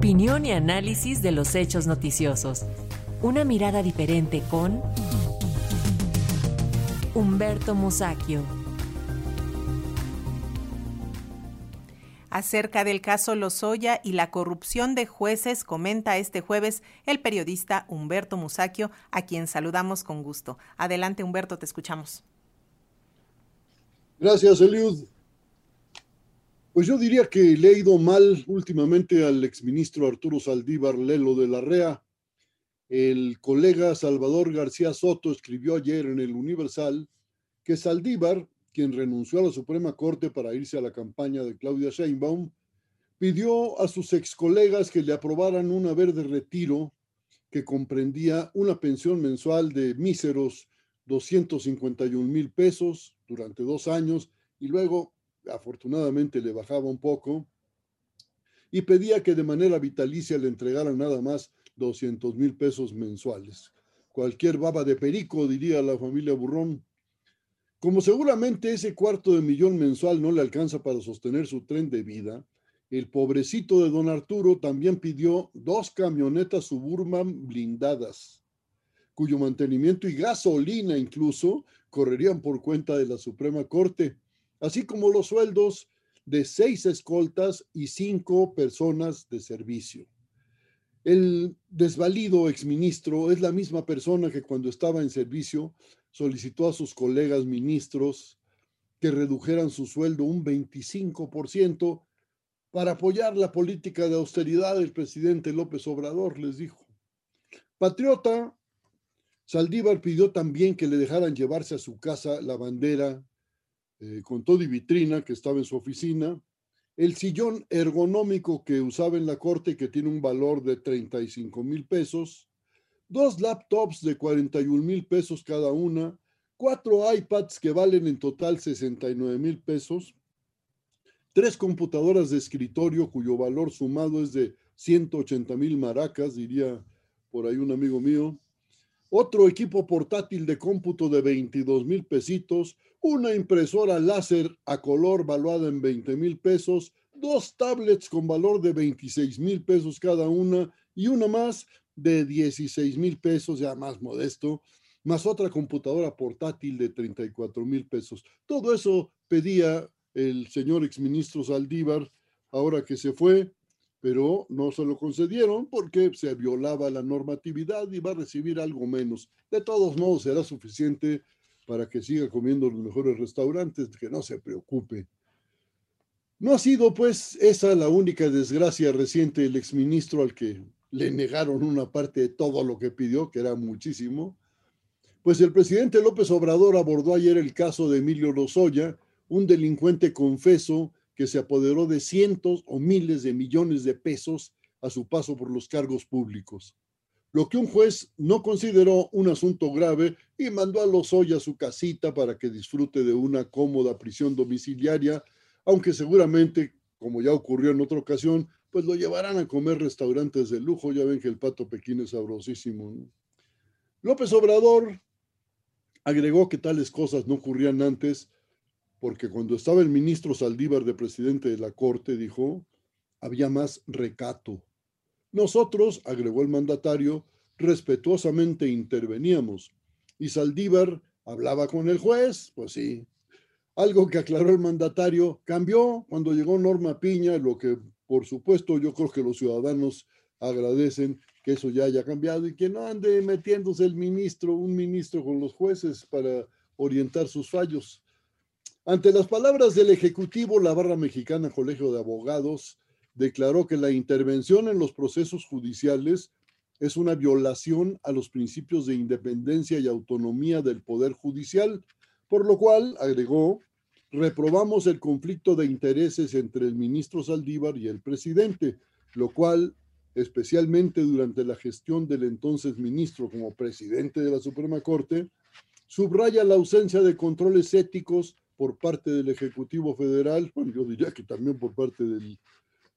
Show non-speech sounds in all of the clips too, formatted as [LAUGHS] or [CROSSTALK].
Opinión y análisis de los hechos noticiosos. Una mirada diferente con Humberto Musacchio. Acerca del caso Lozoya y la corrupción de jueces, comenta este jueves el periodista Humberto Musacchio, a quien saludamos con gusto. Adelante, Humberto, te escuchamos. Gracias, Eliud. Pues yo diría que le he ido mal últimamente al exministro Arturo Saldívar Lelo de la REA. El colega Salvador García Soto escribió ayer en el Universal que Saldívar quien renunció a la Suprema Corte para irse a la campaña de Claudia Sheinbaum, pidió a sus ex colegas que le aprobaran un haber de retiro que comprendía una pensión mensual de míseros 251 mil pesos durante dos años y luego afortunadamente le bajaba un poco y pedía que de manera vitalicia le entregaran nada más 200 mil pesos mensuales. Cualquier baba de perico, diría la familia Burrón. Como seguramente ese cuarto de millón mensual no le alcanza para sostener su tren de vida, el pobrecito de don Arturo también pidió dos camionetas suburban blindadas, cuyo mantenimiento y gasolina incluso correrían por cuenta de la Suprema Corte, así como los sueldos de seis escoltas y cinco personas de servicio. El desvalido exministro es la misma persona que cuando estaba en servicio solicitó a sus colegas ministros que redujeran su sueldo un 25% para apoyar la política de austeridad del presidente López Obrador, les dijo. Patriota, Saldívar pidió también que le dejaran llevarse a su casa la bandera eh, con todo y vitrina que estaba en su oficina, el sillón ergonómico que usaba en la corte que tiene un valor de 35 mil pesos, dos laptops de 41 mil pesos cada una, cuatro iPads que valen en total 69 mil pesos, tres computadoras de escritorio cuyo valor sumado es de 180 mil maracas, diría por ahí un amigo mío, otro equipo portátil de cómputo de 22 mil pesitos, una impresora láser a color valuada en 20 mil pesos, dos tablets con valor de 26 mil pesos cada una y una más de 16 mil pesos, ya más modesto, más otra computadora portátil de 34 mil pesos. Todo eso pedía el señor exministro Saldívar ahora que se fue, pero no se lo concedieron porque se violaba la normatividad y va a recibir algo menos. De todos modos, será suficiente para que siga comiendo los mejores restaurantes, que no se preocupe. No ha sido, pues, esa la única desgracia reciente del exministro al que le negaron una parte de todo lo que pidió, que era muchísimo, pues el presidente López Obrador abordó ayer el caso de Emilio Lozoya, un delincuente confeso que se apoderó de cientos o miles de millones de pesos a su paso por los cargos públicos. Lo que un juez no consideró un asunto grave y mandó a Lozoya a su casita para que disfrute de una cómoda prisión domiciliaria, aunque seguramente, como ya ocurrió en otra ocasión, pues lo llevarán a comer restaurantes de lujo. Ya ven que el pato pequín es sabrosísimo. López Obrador agregó que tales cosas no ocurrían antes porque cuando estaba el ministro Saldívar de presidente de la Corte, dijo, había más recato. Nosotros, agregó el mandatario, respetuosamente interveníamos. Y Saldívar hablaba con el juez, pues sí. Algo que aclaró el mandatario cambió cuando llegó Norma Piña, lo que por supuesto, yo creo que los ciudadanos agradecen que eso ya haya cambiado y que no ande metiéndose el ministro, un ministro con los jueces para orientar sus fallos. Ante las palabras del Ejecutivo, la Barra Mexicana Colegio de Abogados declaró que la intervención en los procesos judiciales es una violación a los principios de independencia y autonomía del Poder Judicial, por lo cual, agregó, reprobamos el conflicto de intereses entre el ministro Saldívar y el presidente, lo cual, especialmente durante la gestión del entonces ministro como presidente de la Suprema Corte, subraya la ausencia de controles éticos por parte del Ejecutivo Federal, bueno, [LAUGHS] yo diría que también por parte del,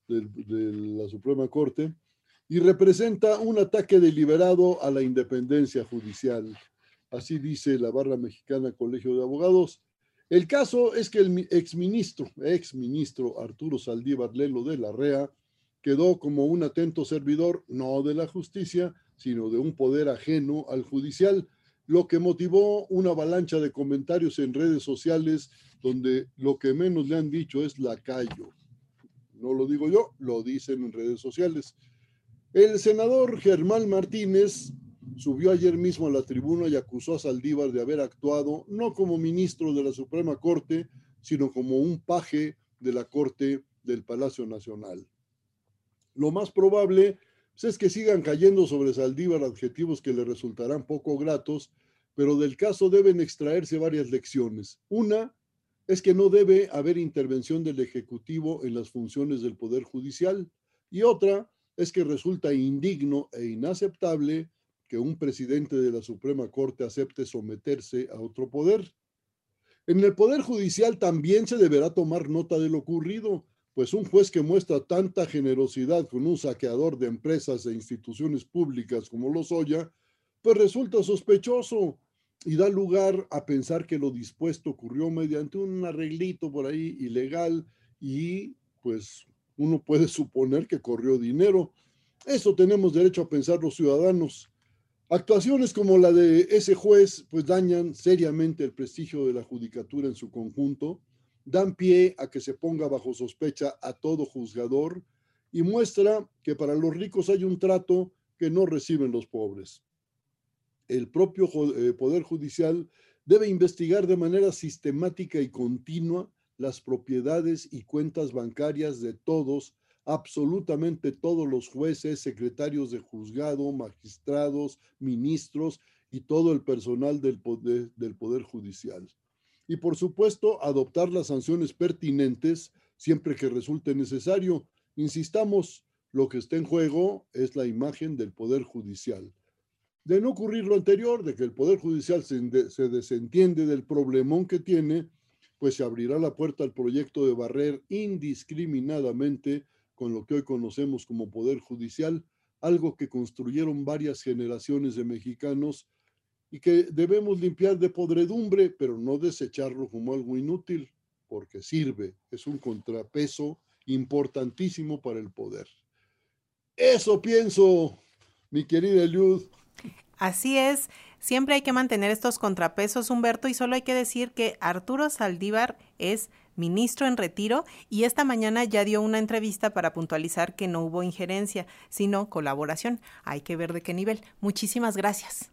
de la Suprema Corte, y representa un ataque deliberado a la independencia judicial. Así dice la barra mexicana Colegio de Abogados, el caso es que el exministro, exministro Arturo Saldívar Lelo de la REA, quedó como un atento servidor no de la justicia, sino de un poder ajeno al judicial, lo que motivó una avalancha de comentarios en redes sociales donde lo que menos le han dicho es lacayo. No lo digo yo, lo dicen en redes sociales. El senador Germán Martínez subió ayer mismo a la tribuna y acusó a Saldívar de haber actuado no como ministro de la Suprema Corte, sino como un paje de la Corte del Palacio Nacional. Lo más probable pues, es que sigan cayendo sobre Saldívar adjetivos que le resultarán poco gratos, pero del caso deben extraerse varias lecciones. Una es que no debe haber intervención del Ejecutivo en las funciones del Poder Judicial y otra es que resulta indigno e inaceptable que un presidente de la Suprema Corte acepte someterse a otro poder. En el Poder Judicial también se deberá tomar nota de lo ocurrido, pues un juez que muestra tanta generosidad con un saqueador de empresas e instituciones públicas como Lozoya, pues resulta sospechoso y da lugar a pensar que lo dispuesto ocurrió mediante un arreglito por ahí ilegal y pues uno puede suponer que corrió dinero. Eso tenemos derecho a pensar los ciudadanos. Actuaciones como la de ese juez pues dañan seriamente el prestigio de la judicatura en su conjunto, dan pie a que se ponga bajo sospecha a todo juzgador y muestra que para los ricos hay un trato que no reciben los pobres. El propio eh, Poder Judicial debe investigar de manera sistemática y continua las propiedades y cuentas bancarias de todos absolutamente todos los jueces, secretarios de juzgado, magistrados, ministros y todo el personal del poder, del poder Judicial. Y por supuesto, adoptar las sanciones pertinentes siempre que resulte necesario. Insistamos, lo que está en juego es la imagen del Poder Judicial. De no ocurrir lo anterior, de que el Poder Judicial se, se desentiende del problemón que tiene, pues se abrirá la puerta al proyecto de barrer indiscriminadamente con lo que hoy conocemos como Poder Judicial, algo que construyeron varias generaciones de mexicanos y que debemos limpiar de podredumbre, pero no desecharlo como algo inútil, porque sirve, es un contrapeso importantísimo para el poder. Eso pienso, mi querida Eliud. Así es, siempre hay que mantener estos contrapesos, Humberto, y solo hay que decir que Arturo Saldívar es ministro en retiro, y esta mañana ya dio una entrevista para puntualizar que no hubo injerencia, sino colaboración. Hay que ver de qué nivel. Muchísimas gracias.